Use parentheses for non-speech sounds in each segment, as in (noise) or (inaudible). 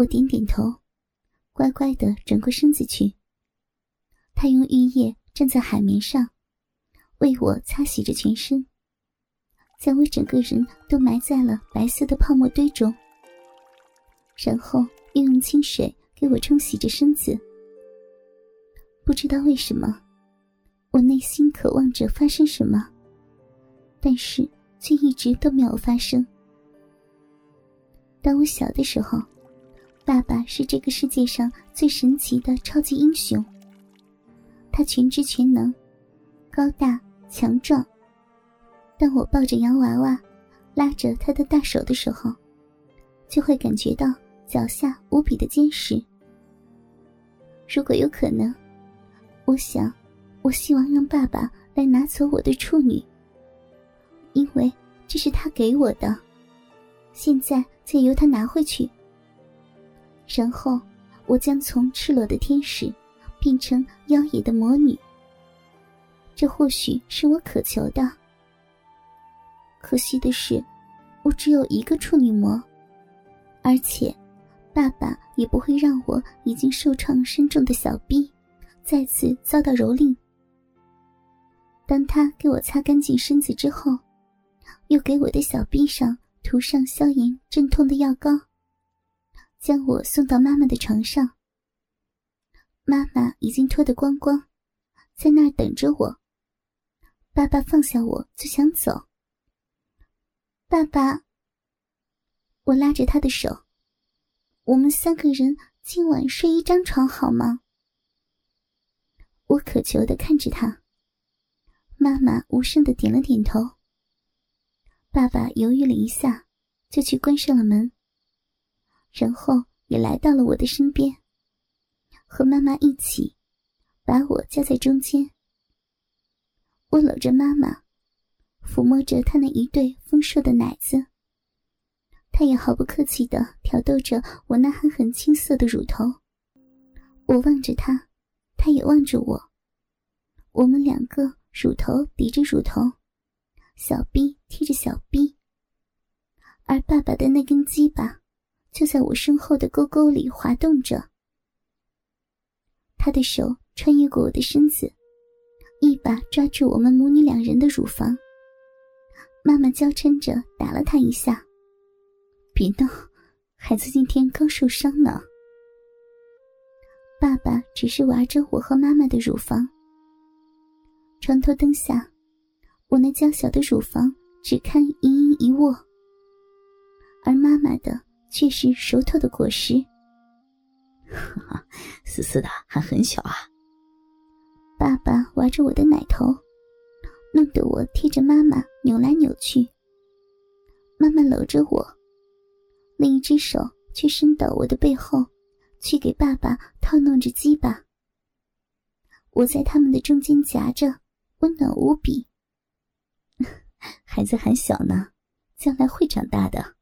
我点点头，乖乖的转过身子去。他用浴液站在海绵上，为我擦洗着全身，将我整个人都埋在了白色的泡沫堆中。然后又用清水给我冲洗着身子。不知道为什么，我内心渴望着发生什么，但是却一直都没有发生。当我小的时候，爸爸是这个世界上最神奇的超级英雄。他全知全能，高大强壮。当我抱着洋娃娃，拉着他的大手的时候，就会感觉到脚下无比的坚实。如果有可能，我想，我希望让爸爸来拿走我的处女，因为这是他给我的。现在再由他拿回去，然后我将从赤裸的天使变成妖冶的魔女。这或许是我渴求的。可惜的是，我只有一个处女膜，而且爸爸也不会让我已经受创深重的小臂再次遭到蹂躏。当他给我擦干净身子之后，又给我的小臂上。涂上消炎镇痛的药膏，将我送到妈妈的床上。妈妈已经脱得光光，在那儿等着我。爸爸放下我就想走。爸爸，我拉着他的手，我们三个人今晚睡一张床好吗？我渴求的看着他。妈妈无声的点了点头。爸爸犹豫了一下，就去关上了门，然后也来到了我的身边，和妈妈一起把我夹在中间。我搂着妈妈，抚摸着她那一对丰硕的奶子，她也毫不客气地挑逗着我那狠狠青涩的乳头。我望着她，她也望着我，我们两个乳头抵着乳头。小臂贴着小臂，而爸爸的那根鸡巴就在我身后的沟沟里滑动着。他的手穿越过我的身子，一把抓住我们母女两人的乳房。妈妈娇嗔着打了他一下：“别闹，孩子今天刚受伤呢。”爸爸只是玩着我和妈妈的乳房。床头灯下。我那娇小的乳房只堪一阴一握，而妈妈的却是熟透的果实。(laughs) 哈哈，思思的还很小啊。爸爸玩着我的奶头，弄得我贴着妈妈扭来扭去。妈妈搂着我，另一只手却伸到我的背后，去给爸爸套弄着鸡巴。我在他们的中间夹着，温暖无比。(laughs) 孩子还小呢，将来会长大的。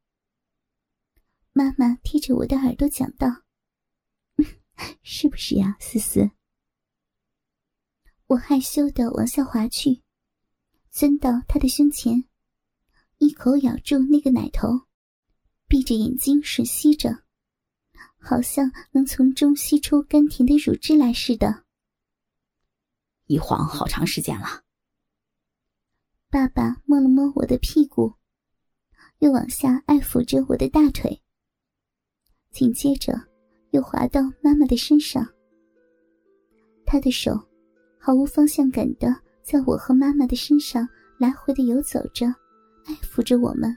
妈妈贴着我的耳朵讲道：“ (laughs) 是不是呀，思思？”我害羞的往下滑去，钻到他的胸前，一口咬住那个奶头，闭着眼睛吮吸着，好像能从中吸出甘甜的乳汁来似的。一晃好长时间了。爸爸摸了摸我的屁股，又往下爱抚着我的大腿，紧接着又滑到妈妈的身上。他的手毫无方向感的在我和妈妈的身上来回的游走着，爱抚着我们。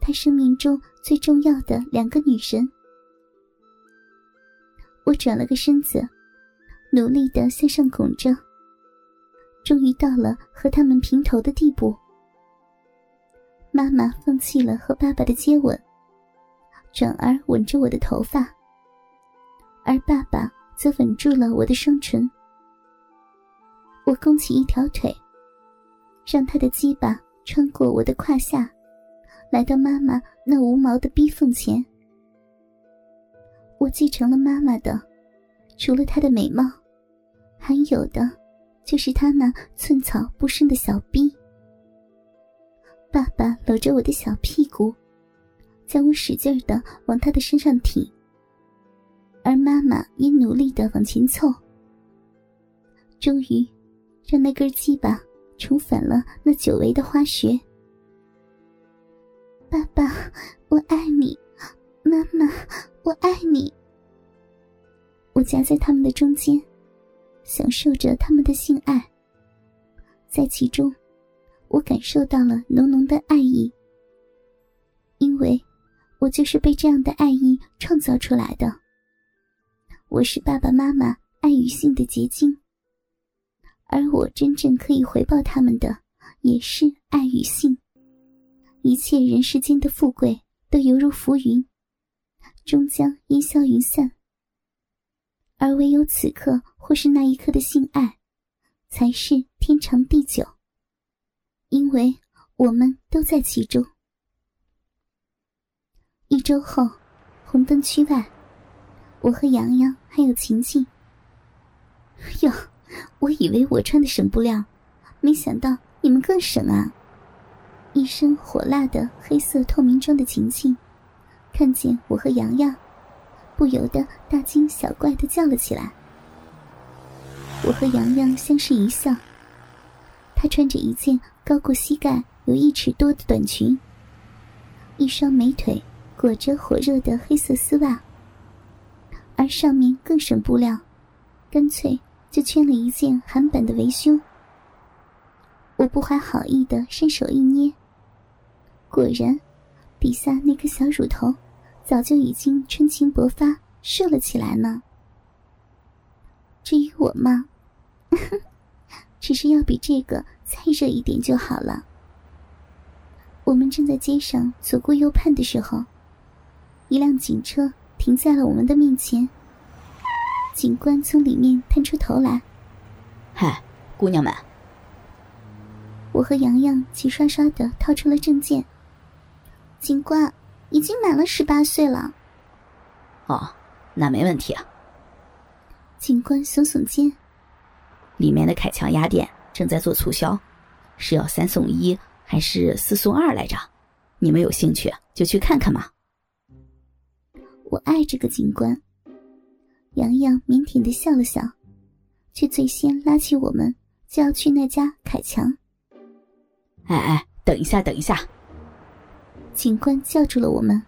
他生命中最重要的两个女神。我转了个身子，努力的向上拱着。终于到了和他们平头的地步。妈妈放弃了和爸爸的接吻，转而吻着我的头发，而爸爸则吻住了我的双唇。我弓起一条腿，让他的鸡巴穿过我的胯下，来到妈妈那无毛的逼缝前。我继承了妈妈的，除了她的美貌，还有的。就是她那寸草不生的小逼。爸爸搂着我的小屁股，将我使劲的往他的身上挺。而妈妈也努力的往前凑，终于让那根鸡巴重返了那久违的花穴。爸爸，我爱你，妈妈，我爱你。我夹在他们的中间，享受着他们的性爱。在其中，我感受到了浓浓的爱意，因为我就是被这样的爱意创造出来的。我是爸爸妈妈爱与性的结晶，而我真正可以回报他们的，也是爱与性。一切人世间的富贵都犹如浮云，终将烟消云散。而唯有此刻或是那一刻的性爱，才是天长地久。因为我们都在其中。一周后，红灯区外，我和洋洋还有晴晴。哟，我以为我穿的省布料，没想到你们更省啊！一身火辣的黑色透明装的晴晴，看见我和洋洋。不由得大惊小怪的叫了起来。我和洋洋相视一笑。她穿着一件高过膝盖有一尺多的短裙，一双美腿裹着火热的黑色丝袜，而上面更省布料，干脆就圈了一件韩版的围胸。我不怀好意的伸手一捏，果然，底下那颗小乳头。早就已经春情勃发，瘦了起来呢。至于我嘛，(laughs) 只是要比这个再热一点就好了。我们正在街上左顾右盼的时候，一辆警车停在了我们的面前。警官从里面探出头来：“嗨，姑娘们！”我和洋洋齐刷刷的掏出了证件。警官。已经满了十八岁了。哦，那没问题啊。警官耸耸肩。里面的凯强鸭店正在做促销，是要三送一还是四送二来着？你们有兴趣就去看看嘛。我爱这个警官。洋洋腼腆的笑了笑，却最先拉起我们就要去那家凯强。哎哎，等一下，等一下。警官叫住了我们，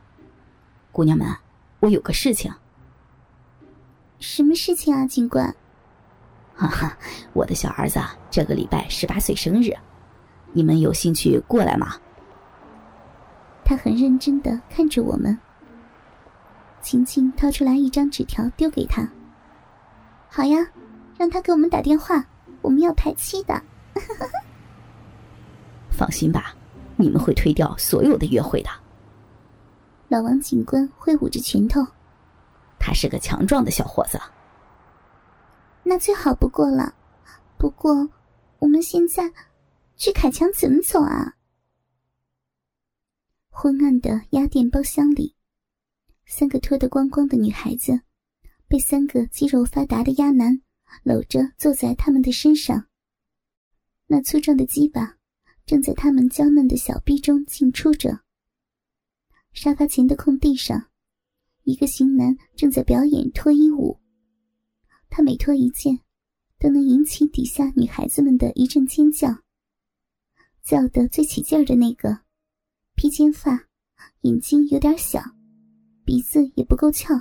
姑娘们，我有个事情。什么事情啊，警官？哈哈，我的小儿子这个礼拜十八岁生日，你们有兴趣过来吗？他很认真的看着我们。晴晴掏出来一张纸条丢给他。好呀，让他给我们打电话，我们要排期的。(laughs) 放心吧。你们会推掉所有的约会的。老王警官挥舞着拳头，他是个强壮的小伙子。那最好不过了。不过，我们现在去凯强怎么走啊？昏暗的压店包厢里，三个脱得光光的女孩子，被三个肌肉发达的鸭男搂着坐在他们的身上。那粗壮的鸡巴。正在他们娇嫩的小臂中进出着。沙发前的空地上，一个型男正在表演脱衣舞。他每脱一件，都能引起底下女孩子们的一阵尖叫。叫得最起劲儿的那个，披肩发，眼睛有点小，鼻子也不够翘。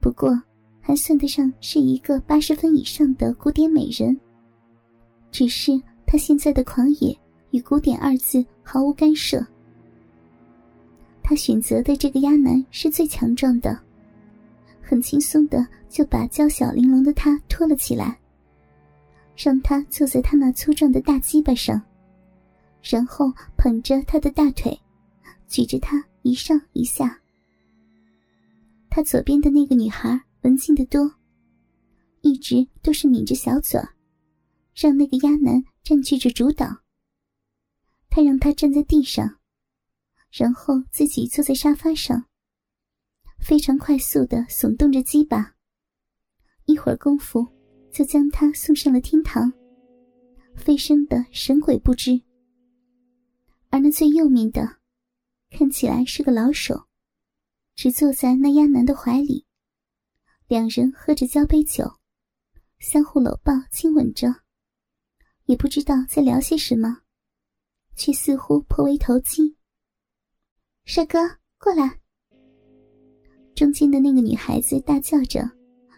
不过，还算得上是一个八十分以上的古典美人。只是。他现在的狂野与“古典”二字毫无干涉。他选择的这个鸭男是最强壮的，很轻松的就把娇小玲珑的他拖了起来，让他坐在他那粗壮的大鸡巴上，然后捧着他的大腿，举着他一上一下。他左边的那个女孩文静的多，一直都是抿着小嘴，让那个鸭男。占据着主导。他让他站在地上，然后自己坐在沙发上，非常快速的耸动着鸡巴。一会儿功夫，就将他送上了天堂，飞升的神鬼不知。而那最右面的，看起来是个老手，只坐在那鸭男的怀里，两人喝着交杯酒，相互搂抱亲吻着，也不知道在聊些什么，却似乎颇为投机。帅哥，过来！中间的那个女孩子大叫着，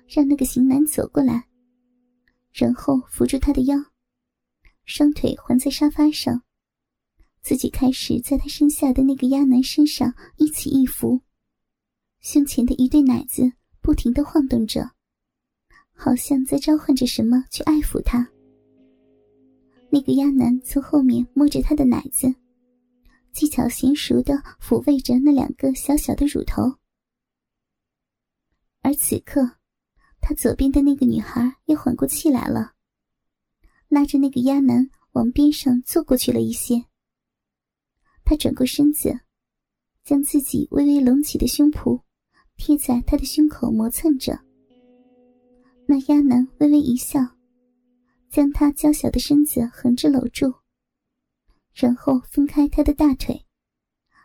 让那个型男走过来，然后扶住他的腰，双腿环在沙发上，自己开始在他身下的那个鸭男身上一起一伏，胸前的一对奶子。不停的晃动着，好像在召唤着什么去爱抚他。那个鸭男从后面摸着他的奶子，技巧娴熟的抚慰着那两个小小的乳头。而此刻，他左边的那个女孩也缓过气来了，拉着那个鸭男往边上坐过去了一些。他转过身子，将自己微微隆起的胸脯。贴在他的胸口磨蹭着，那鸭男微微一笑，将他娇小的身子横着搂住，然后分开他的大腿，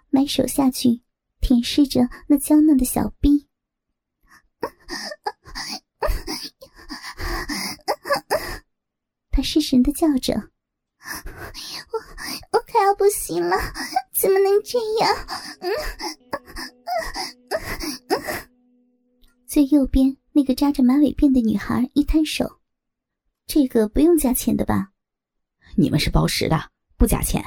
埋手下去舔舐着那娇嫩的小臂。(laughs) 他失神的叫着：“我我快要不行了，怎么能这样？”嗯最右边那个扎着马尾辫的女孩一摊手：“这个不用加钱的吧？你们是包食的，不加钱。”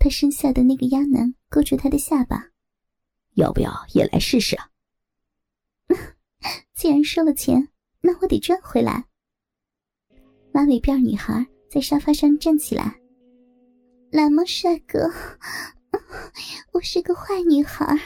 他身下的那个丫男勾住他的下巴：“要不要也来试试？” (laughs) 既然收了钱，那我得赚回来。马尾辫女孩在沙发上站起来：“来吗，帅哥？(laughs) 我是个坏女孩。”